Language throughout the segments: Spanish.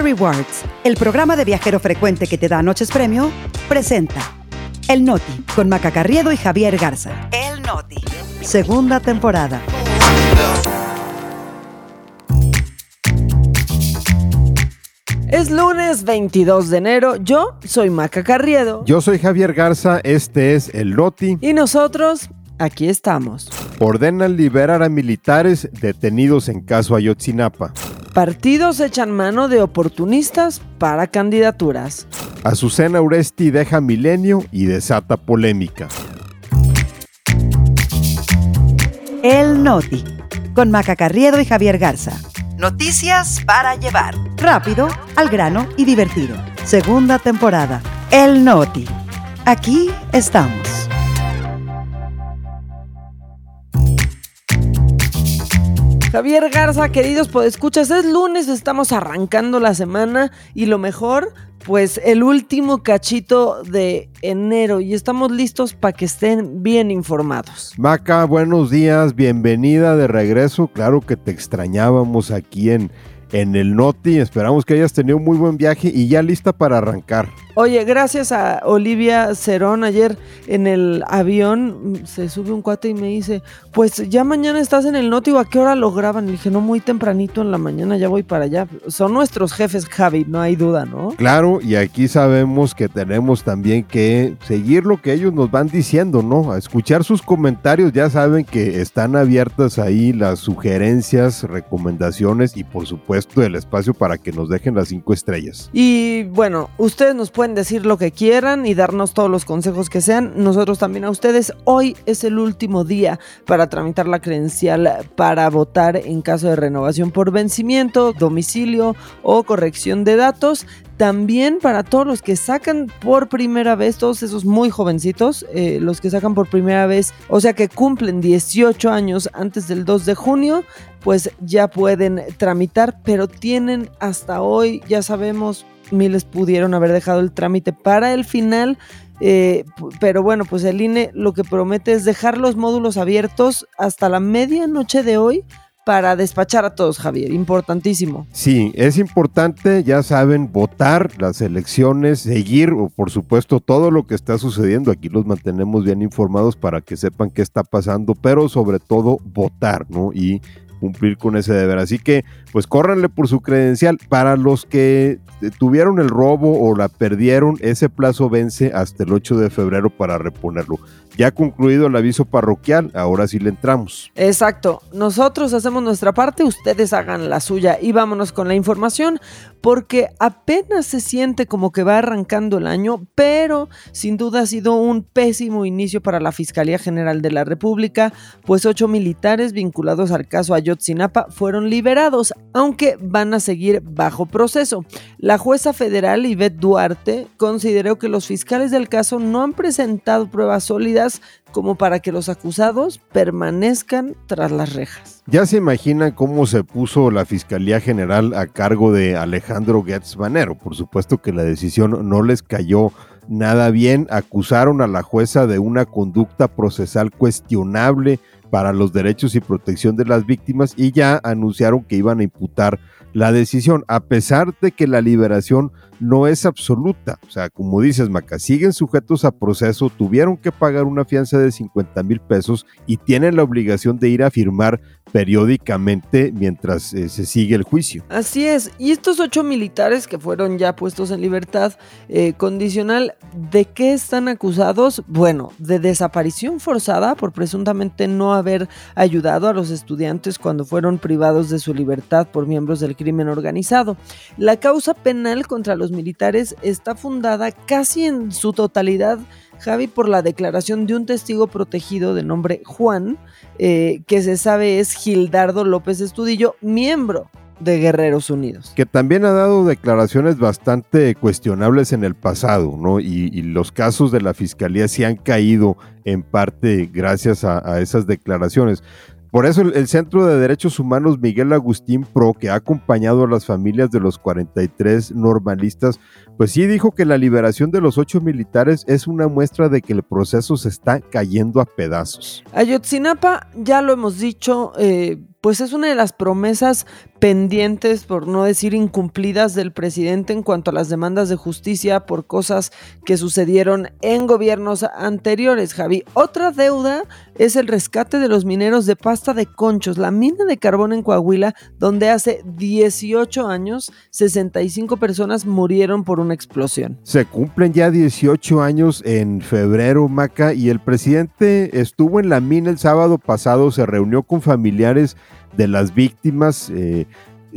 Rewards, el programa de viajero frecuente que te da noches premio, presenta El Noti con Maca Carriedo y Javier Garza. El Noti. Segunda temporada. Es lunes 22 de enero, yo soy Maca Carriedo. Yo soy Javier Garza, este es El Noti. Y nosotros, aquí estamos. Ordenan liberar a militares detenidos en caso Ayotzinapa. Partidos echan mano de oportunistas para candidaturas. Azucena Uresti deja milenio y desata polémica. El Noti con Maca Carriedo y Javier Garza. Noticias para llevar. Rápido, al grano y divertido. Segunda temporada. El Noti. Aquí estamos. Javier Garza, queridos podescuchas, es lunes, estamos arrancando la semana y lo mejor, pues el último cachito de enero y estamos listos para que estén bien informados. Maca, buenos días, bienvenida de regreso. Claro que te extrañábamos aquí en, en el Noti. Esperamos que hayas tenido un muy buen viaje y ya lista para arrancar. Oye, gracias a Olivia Cerón, ayer en el avión se sube un cuate y me dice, pues ya mañana estás en el Noti, ¿a qué hora lo graban? Le dije, no, muy tempranito en la mañana, ya voy para allá. Son nuestros jefes, Javi, no hay duda, ¿no? Claro, y aquí sabemos que tenemos también que seguir lo que ellos nos van diciendo, ¿no? A escuchar sus comentarios, ya saben que están abiertas ahí las sugerencias, recomendaciones y por supuesto el espacio para que nos dejen las cinco estrellas. Y bueno, ustedes nos pueden decir lo que quieran y darnos todos los consejos que sean. Nosotros también a ustedes. Hoy es el último día para tramitar la credencial para votar en caso de renovación por vencimiento, domicilio o corrección de datos. También para todos los que sacan por primera vez, todos esos muy jovencitos, eh, los que sacan por primera vez, o sea que cumplen 18 años antes del 2 de junio, pues ya pueden tramitar, pero tienen hasta hoy, ya sabemos, miles pudieron haber dejado el trámite para el final. Eh, pero bueno, pues el INE lo que promete es dejar los módulos abiertos hasta la medianoche de hoy para despachar a todos, Javier. Importantísimo. Sí, es importante, ya saben, votar las elecciones, seguir, o por supuesto, todo lo que está sucediendo. Aquí los mantenemos bien informados para que sepan qué está pasando, pero sobre todo votar, ¿no? Y cumplir con ese deber. Así que, pues córranle por su credencial. Para los que tuvieron el robo o la perdieron, ese plazo vence hasta el 8 de febrero para reponerlo. Ya concluido el aviso parroquial, ahora sí le entramos. Exacto. Nosotros hacemos nuestra parte, ustedes hagan la suya y vámonos con la información porque apenas se siente como que va arrancando el año, pero sin duda ha sido un pésimo inicio para la Fiscalía General de la República, pues ocho militares vinculados al caso Ayotzinapa fueron liberados, aunque van a seguir bajo proceso. La jueza federal Ivette Duarte consideró que los fiscales del caso no han presentado pruebas sólidas como para que los acusados permanezcan tras las rejas. Ya se imaginan cómo se puso la Fiscalía General a cargo de Alejandro Gertz Manero. Por supuesto que la decisión no les cayó nada bien. Acusaron a la jueza de una conducta procesal cuestionable para los derechos y protección de las víctimas y ya anunciaron que iban a imputar la decisión, a pesar de que la liberación no es absoluta. O sea, como dices, Maca, siguen sujetos a proceso, tuvieron que pagar una fianza de 50 mil pesos y tienen la obligación de ir a firmar periódicamente mientras eh, se sigue el juicio. Así es, y estos ocho militares que fueron ya puestos en libertad eh, condicional, ¿de qué están acusados? Bueno, de desaparición forzada por presuntamente no haber ayudado a los estudiantes cuando fueron privados de su libertad por miembros del crimen organizado. La causa penal contra los militares está fundada casi en su totalidad, Javi, por la declaración de un testigo protegido de nombre Juan, eh, que se sabe es Gildardo López Estudillo, miembro de Guerreros Unidos. Que también ha dado declaraciones bastante cuestionables en el pasado, ¿no? Y, los casos de la fiscalía sí han caído en parte gracias a esas declaraciones. Por eso el, Centro de Derechos Humanos Miguel Agustín Pro, que ha acompañado a las familias de los 43 normalistas, pues sí dijo que la liberación de los ocho militares es una muestra de que el proceso se está cayendo a pedazos. Ayotzinapa, ya lo hemos dicho, eh, pues es una de las promesas pendientes, por no decir incumplidas, del presidente en cuanto a las demandas de justicia por cosas que sucedieron en gobiernos anteriores, Javi. Otra deuda es el rescate de los mineros de pasta de conchos, la mina de carbón en Coahuila, donde hace 18 años 65 personas murieron por una explosión. Se cumplen ya 18 años en febrero, Maca, y el presidente estuvo en la mina el sábado pasado, se reunió con familiares de las víctimas. Eh,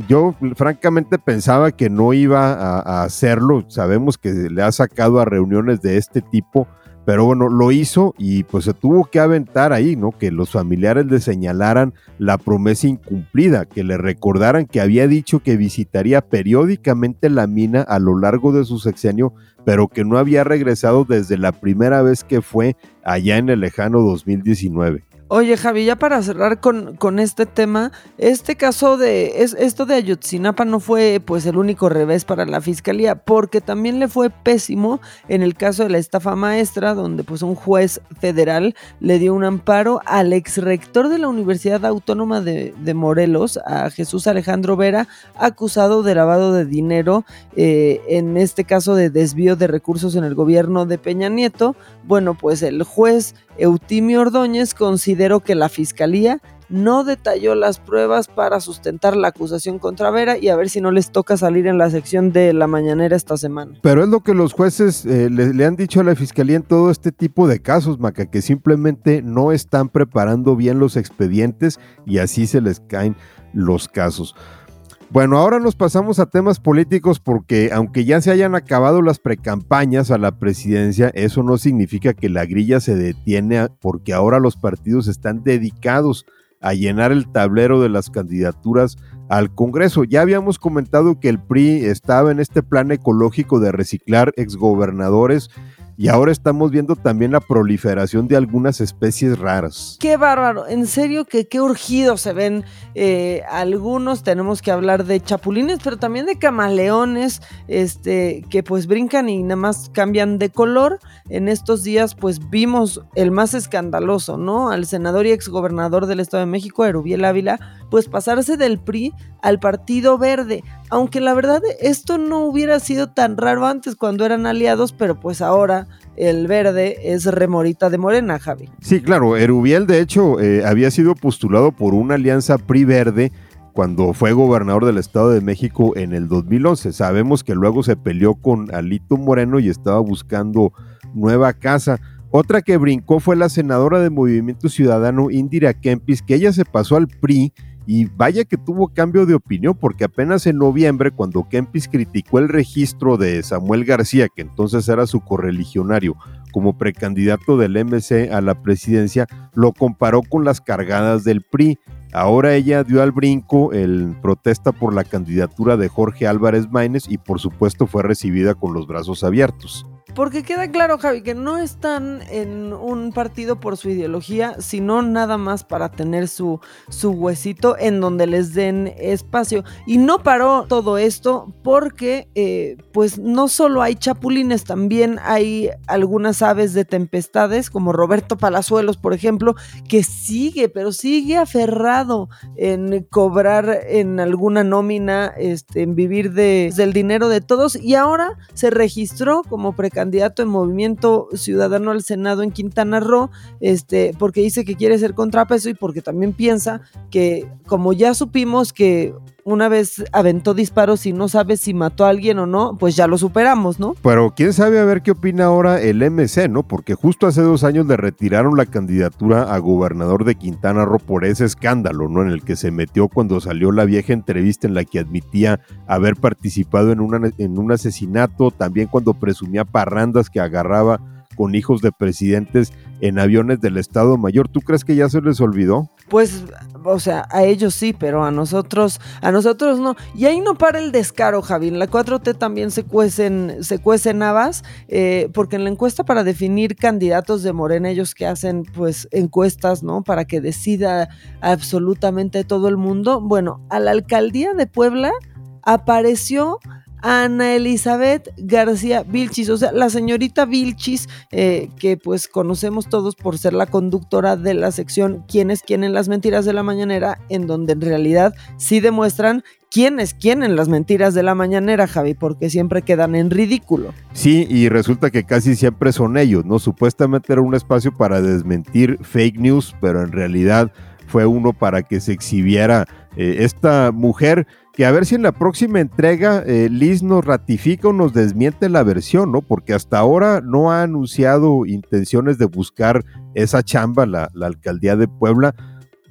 yo francamente pensaba que no iba a, hacerlo. Sabemos que le ha sacado a reuniones de este tipo, pero bueno, lo hizo y pues se tuvo que aventar ahí, ¿no? Que los familiares le señalaran la promesa incumplida, que le recordaran que había dicho que visitaría periódicamente la mina a lo largo de su sexenio, pero que no había regresado desde la primera vez que fue allá en el lejano 2019. Oye, Javi, ya para cerrar con, con este tema, este caso de es, esto de Ayotzinapa no fue pues el único revés para la fiscalía, porque también le fue pésimo en el caso de la estafa maestra, donde pues un juez federal le dio un amparo al ex rector de la Universidad Autónoma de, Morelos, a Jesús Alejandro Vera, acusado de lavado de dinero, eh, en este caso de desvío de recursos en el gobierno de Peña Nieto. Bueno, pues el juez Eutimio Ordóñez consideró que la fiscalía no detalló las pruebas para sustentar la acusación contra Vera y a ver si no les toca salir en la sección de la mañanera esta semana. Pero es lo que los jueces eh, le, han dicho a la fiscalía en todo este tipo de casos, Maca, que simplemente no están preparando bien los expedientes y así se les caen los casos. Bueno, ahora nos pasamos a temas políticos porque aunque ya se hayan acabado las precampañas a la presidencia, eso no significa que la grilla se detiene porque ahora los partidos están dedicados a llenar el tablero de las candidaturas al Congreso. Ya habíamos comentado que el PRI estaba en este plan ecológico de reciclar exgobernadores y ahora estamos viendo también la proliferación de algunas especies raras. Qué bárbaro, en serio que qué urgidos se ven eh, algunos. Tenemos que hablar de chapulines, pero también de camaleones, este, que pues brincan y nada más cambian de color. En estos días pues vimos el más escandaloso, ¿no? Al senador y exgobernador del Estado de México, Erubiel Ávila, pues pasarse del PRI al Partido Verde. Aunque la verdad esto no hubiera sido tan raro antes cuando eran aliados, pero pues ahora el verde es remorita de Morena, Javi. Sí, claro, Erubiel de hecho eh, había sido postulado por una alianza PRI-Verde cuando fue gobernador del Estado de México en el 2011. Sabemos que luego se peleó con Alito Moreno y estaba buscando nueva casa. Otra que brincó fue la senadora de Movimiento Ciudadano Indira Kempis, que ella se pasó al PRI y vaya que tuvo cambio de opinión, porque apenas en noviembre, cuando Kempis criticó el registro de Samuel García, que entonces era su correligionario, como precandidato del MC a la presidencia, lo comparó con las cargadas del PRI. Ahora ella dio al brinco el protesta por la candidatura de Jorge Álvarez Maínez y por supuesto fue recibida con los brazos abiertos. Porque queda claro, Javi, que no están en un partido por su ideología, sino nada más para tener su, su huesito en donde les den espacio. Y no paró todo esto porque, eh, pues, no solo hay chapulines, también hay algunas aves de tempestades, como Roberto Palazuelos, por ejemplo, que sigue, pero sigue aferrado en cobrar en alguna nómina, este, en vivir de, del dinero de todos. Y ahora se registró como precandidato candidato en Movimiento Ciudadano al Senado en Quintana Roo, este, porque dice que quiere ser contrapeso y porque también piensa que, como ya supimos que una vez aventó disparos y no sabe si mató a alguien o no, pues ya lo superamos, ¿no? Pero quién sabe a ver qué opina ahora el MC, ¿no? Porque justo hace dos años le retiraron la candidatura a gobernador de Quintana Roo por ese escándalo, ¿no? En el que se metió cuando salió la vieja entrevista en la que admitía haber participado en, una, en un asesinato, también cuando presumía parrandas que agarraba con hijos de presidentes en aviones del Estado Mayor. ¿Tú crees que ya se les olvidó? Pues, o sea, a ellos sí, pero a nosotros, a nosotros no. Y ahí no para el descaro, Javi. En la 4T también se cuecen, se habas, eh, porque en la encuesta para definir candidatos de Morena, ellos que hacen, pues, encuestas, ¿no? Para que decida absolutamente todo el mundo. Bueno, a la alcaldía de Puebla apareció Ana Elizabeth García Vilchis, o sea, la señorita Vilchis, eh, que pues conocemos todos por ser la conductora de la sección ¿Quién es quién en las mentiras de la mañanera? En donde en realidad sí demuestran quién es quién las mentiras de la mañanera, Javi, porque siempre quedan en ridículo. Sí, y resulta que casi siempre son ellos, ¿no? Supuestamente era un espacio para desmentir fake news, pero en realidad fue uno para que se exhibiera eh, esta mujer que a ver si en la próxima entrega eh, Liz nos ratifica o nos desmiente la versión, ¿no? Porque hasta ahora no ha anunciado intenciones de buscar esa chamba la, la alcaldía de Puebla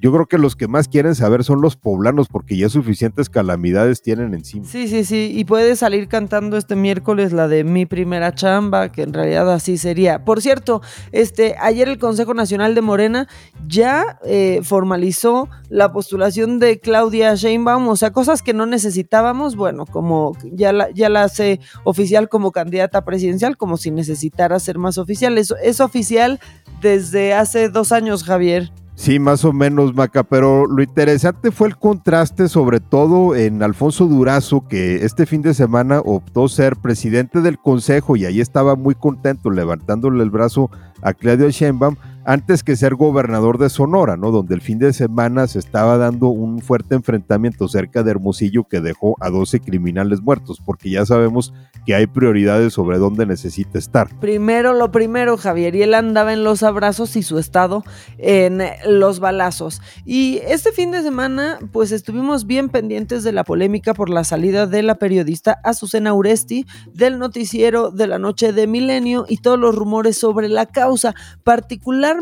yo creo que los que más quieren saber son los poblanos porque ya suficientes calamidades tienen encima. Sí, sí, sí, y puede salir cantando este miércoles la de mi primera chamba, que en realidad así sería. Por cierto, este, ayer el Consejo Nacional de Morena ya eh, formalizó la postulación de Claudia Sheinbaum, o sea, cosas que no necesitábamos, bueno, como ya la, ya la hace oficial como candidata presidencial, como si necesitara ser más oficial. Eso es oficial desde hace dos años, Javier. Sí, más o menos, Maca, pero lo interesante fue el contraste, sobre todo en Alfonso Durazo, que este fin de semana optó ser presidente del consejo y ahí estaba muy contento, levantándole el brazo a Claudio Sheinbaum, antes que ser gobernador de Sonora, ¿no? Donde el fin de semana se estaba dando un fuerte enfrentamiento cerca de Hermosillo que dejó a 12 criminales muertos, porque ya sabemos que hay prioridades sobre dónde necesita estar. Primero lo primero, Javier, y él andaba en los abrazos y su estado en los balazos. Y este fin de semana, pues estuvimos bien pendientes de la polémica por la salida de la periodista Azucena Uresti del noticiero de la noche de Milenio y todos los rumores sobre la causa, particular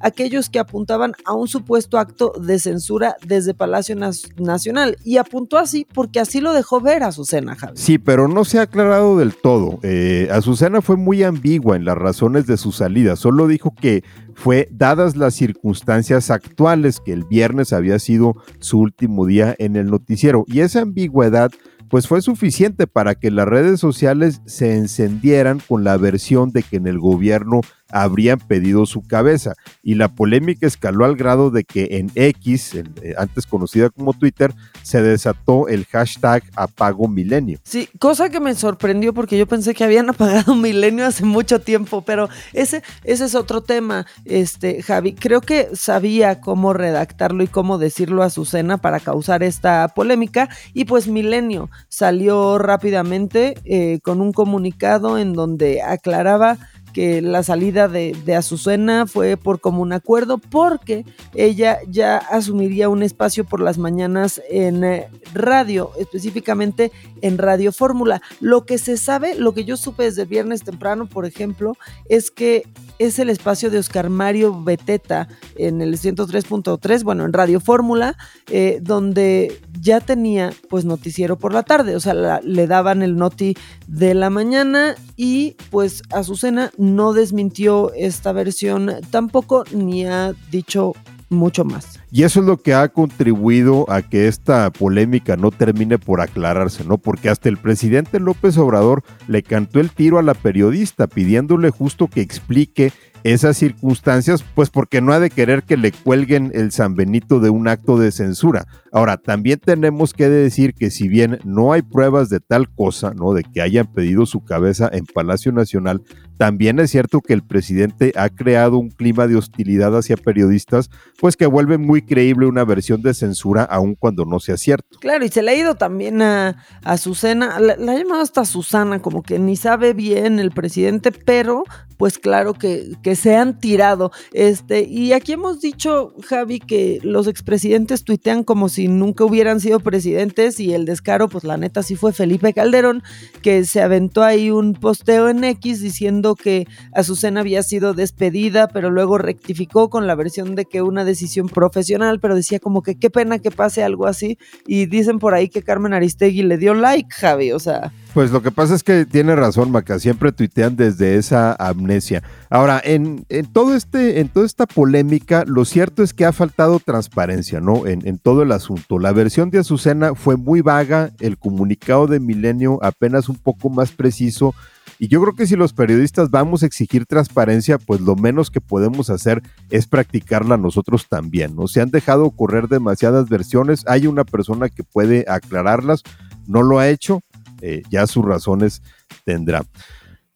aquellos que apuntaban a un supuesto acto de censura desde Palacio Nacional. Y apuntó así porque así lo dejó ver Azucena, Javi. Sí, pero no se ha aclarado del todo. Eh, Azucena fue muy ambigua en las razones de su salida. Solo dijo que fue dadas las circunstancias actuales, que el viernes había sido su último día en el noticiero. Y esa ambigüedad pues fue suficiente para que las redes sociales se encendieran con la versión de que en el gobierno habrían pedido su cabeza. Y la polémica escaló al grado de que en X, eh, antes conocida como Twitter, se desató el hashtag apago milenio. Sí, cosa que me sorprendió porque yo pensé que habían apagado milenio hace mucho tiempo, pero ese, ese es otro tema, este, Javi. Creo que sabía cómo redactarlo y cómo decirlo a Susana para causar esta polémica. Y pues milenio salió rápidamente eh, con un comunicado en donde aclaraba que la salida de, de, Azucena fue por común acuerdo porque ella ya asumiría un espacio por las mañanas en eh, radio, específicamente en Radio Fórmula. Lo que se sabe, lo que yo supe desde el viernes temprano, por ejemplo, es que es el espacio de Oscar Mario Beteta en el 103.3, bueno, en Radio Fórmula, eh, donde ya tenía pues noticiero por la tarde, o sea, le daban el noti de la mañana y pues Azucena no desmintió esta versión. Tampoco ni ha dicho mucho más. Y eso es lo que ha contribuido a que esta polémica no termine por aclararse, ¿no? Porque hasta el presidente López Obrador le cantó el tiro a la periodista pidiéndole justo que explique esas circunstancias, pues porque no ha de querer que le cuelguen el San Benito de un acto de censura. Ahora, también tenemos que decir que si bien no hay pruebas de tal cosa, ¿no? De que hayan pedido su cabeza en Palacio Nacional, también es cierto que el presidente ha creado un clima de hostilidad hacia periodistas, pues que vuelve muy creíble una versión de censura aun cuando no sea cierto. Claro, y se le ha ido también a, a Susana, la, la ha llamado hasta Susana, como que ni sabe bien el presidente, pero pues claro que, que se han tirado. Este, y aquí hemos dicho, Javi, que los expresidentes tuitean como si nunca hubieran sido presidentes y el descaro, pues la neta sí fue Felipe Calderón, que se aventó ahí un posteo en X diciendo que Azucena había sido despedida, pero luego rectificó con la versión de que una decisión profesional, pero decía como que qué pena que pase algo así. Y dicen por ahí que Carmen Aristegui le dio like, Javi, o sea. Pues lo que pasa es que tiene razón, Maca, siempre tuitean desde esa amnesia. Ahora, en, en, todo este, en toda esta polémica, lo cierto es que ha faltado transparencia, ¿no? En, todo el asunto. La versión de Azucena fue muy vaga, el comunicado de Milenio apenas un poco más preciso. Y yo creo que si los periodistas vamos a exigir transparencia, pues lo menos que podemos hacer es practicarla nosotros también, ¿no? Se han dejado correr demasiadas versiones, hay una persona que puede aclararlas, no lo ha hecho, eh, ya sus razones tendrá.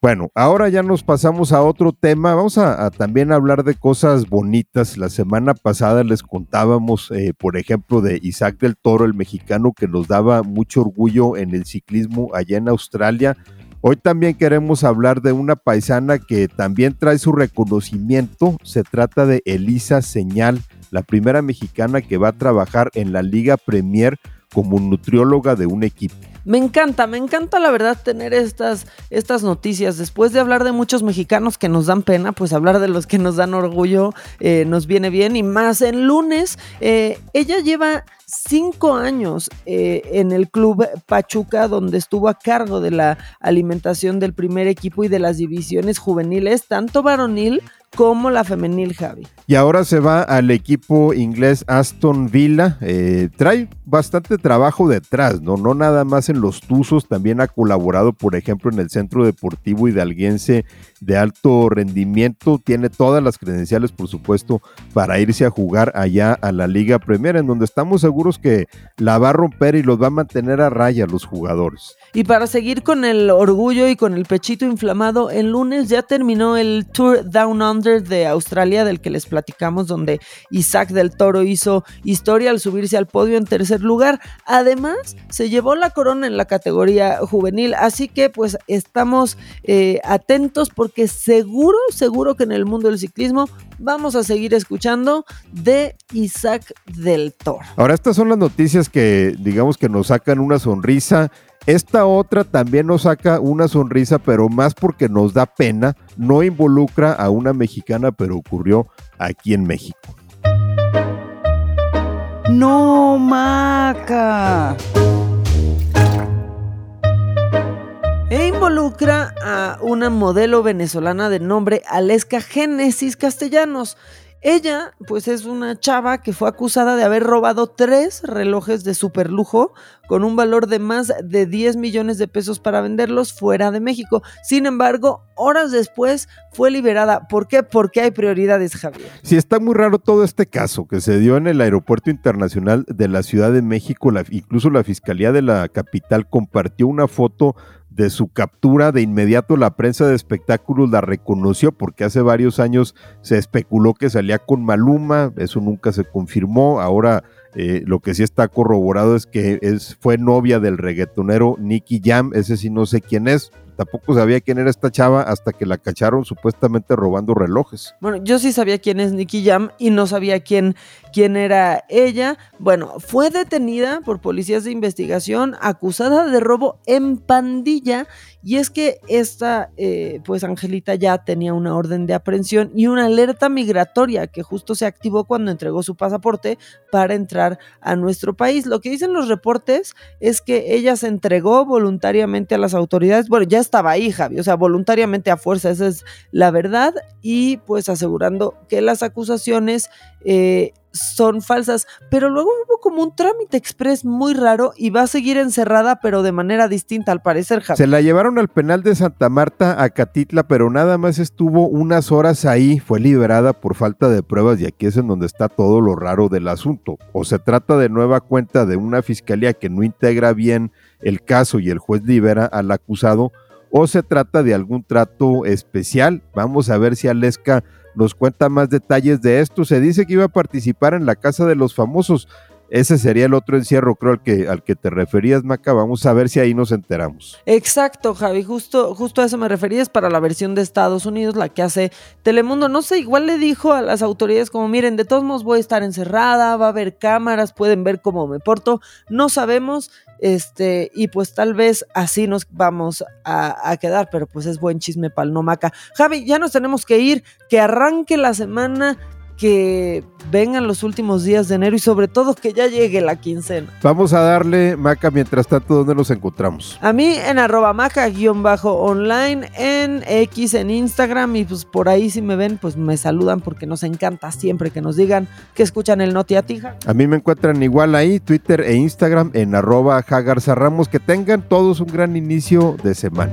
Bueno, ahora ya nos pasamos a otro tema. Vamos a, también hablar de cosas bonitas. La semana pasada les contábamos, eh, por ejemplo, de Isaac del Toro, el mexicano que nos daba mucho orgullo en el ciclismo allá en Australia. Hoy también queremos hablar de una paisana que también trae su reconocimiento. Se trata de Elisa Señal, la primera mexicana que va a trabajar en la Liga Premier como nutrióloga de un equipo. Me encanta, me encanta la verdad tener estas, estas noticias. Después de hablar de muchos mexicanos que nos dan pena, pues hablar de los que nos dan orgullo eh, nos viene bien. Y más en lunes, eh, ella lleva cinco años eh, en el club Pachuca, donde estuvo a cargo de la alimentación del primer equipo y de las divisiones juveniles, tanto varonil como la femenil, Javi. Y ahora se va al equipo inglés Aston Villa. Eh, trae bastante trabajo detrás, ¿no? No nada más en los Tuzos, también ha colaborado, por ejemplo, en el Centro Deportivo Hidalguense de alto rendimiento. Tiene todas las credenciales, por supuesto, para irse a jugar allá a la Liga Premier, en donde estamos seguros que la va a romper y los va a mantener a raya los jugadores. Y para seguir con el orgullo y con el pechito inflamado, el lunes ya terminó el Tour Down Under de Australia del que les platicamos, donde Isaac del Toro hizo historia al subirse al podio en tercer lugar. Además, se llevó la corona en la categoría juvenil, así que pues estamos eh, atentos porque seguro, seguro que en el mundo del ciclismo vamos a seguir escuchando de Isaac del Toro. Ahora, estas son las noticias que digamos que nos sacan una sonrisa esta otra también nos saca una sonrisa, pero más porque nos da pena. No involucra a una mexicana, pero ocurrió aquí en México. No, Maca. E involucra a una modelo venezolana de nombre Aleska Génesis Castellanos. Ella, pues es una chava que fue acusada de haber robado tres relojes de superlujo con un valor de más de 10 millones de pesos para venderlos fuera de México. Sin embargo, horas después fue liberada. ¿Por qué? Porque hay prioridades, Javier. Sí, está muy raro todo este caso que se dio en el Aeropuerto Internacional de la Ciudad de México. incluso la Fiscalía de la capital compartió una foto de su captura, de inmediato la prensa de espectáculos la reconoció porque hace varios años se especuló que salía con Maluma, eso nunca se confirmó, ahora eh, lo que sí está corroborado es que es, fue novia del reggaetonero Nicky Jam, ese sí no sé quién es, tampoco sabía quién era esta chava hasta que la cacharon supuestamente robando relojes. Bueno, yo sí sabía quién es Nicky Jam y no sabía quién, quién era ella. Bueno, fue detenida por policías de investigación acusada de robo en pandilla y es que esta, eh, pues Angelita ya tenía una orden de aprehensión y una alerta migratoria que justo se activó cuando entregó su pasaporte para entrar a nuestro país. Lo que dicen los reportes es que ella se entregó voluntariamente a las autoridades. Bueno, ya estaba ahí, Javi, o sea, voluntariamente a fuerza, esa es la verdad. Y pues asegurando que las acusaciones eh, son falsas, pero luego hubo como un trámite express muy raro y va a seguir encerrada, pero de manera distinta al parecer. Se la llevaron al penal de Santa Marta a Catitla, pero nada más estuvo unas horas ahí, fue liberada por falta de pruebas y aquí es en donde está todo lo raro del asunto. O se trata de nueva cuenta de una fiscalía que no integra bien el caso y el juez libera al acusado, o se trata de algún trato especial. Vamos a ver si Aleska nos cuenta más detalles de esto. Se dice que iba a participar en la Casa de los Famosos. Ese sería el otro encierro, creo, al que, al que te referías, Maca. Vamos a ver si ahí nos enteramos. Exacto, Javi. Justo, justo a eso me referías para la versión de Estados Unidos, la que hace Telemundo. No sé, igual le dijo a las autoridades como, miren, de todos modos voy a estar encerrada, va a haber cámaras, pueden ver cómo me porto. No sabemos, este, y pues tal vez así nos vamos a, quedar, pero pues es buen chisme para el. Javi, ya nos tenemos que ir, que arranque la semana que vengan los últimos días de enero y sobre todo que ya llegue la quincena. Vamos a darle, Maca, mientras tanto, ¿dónde nos encontramos? A mí en arroba maca-online, en X, en Instagram y pues por ahí si me ven, pues me saludan porque nos encanta siempre que nos digan que escuchan el Noti Atija. A mí me encuentran igual ahí, Twitter e Instagram en arroba Ramos. Que tengan todos un gran inicio de semana.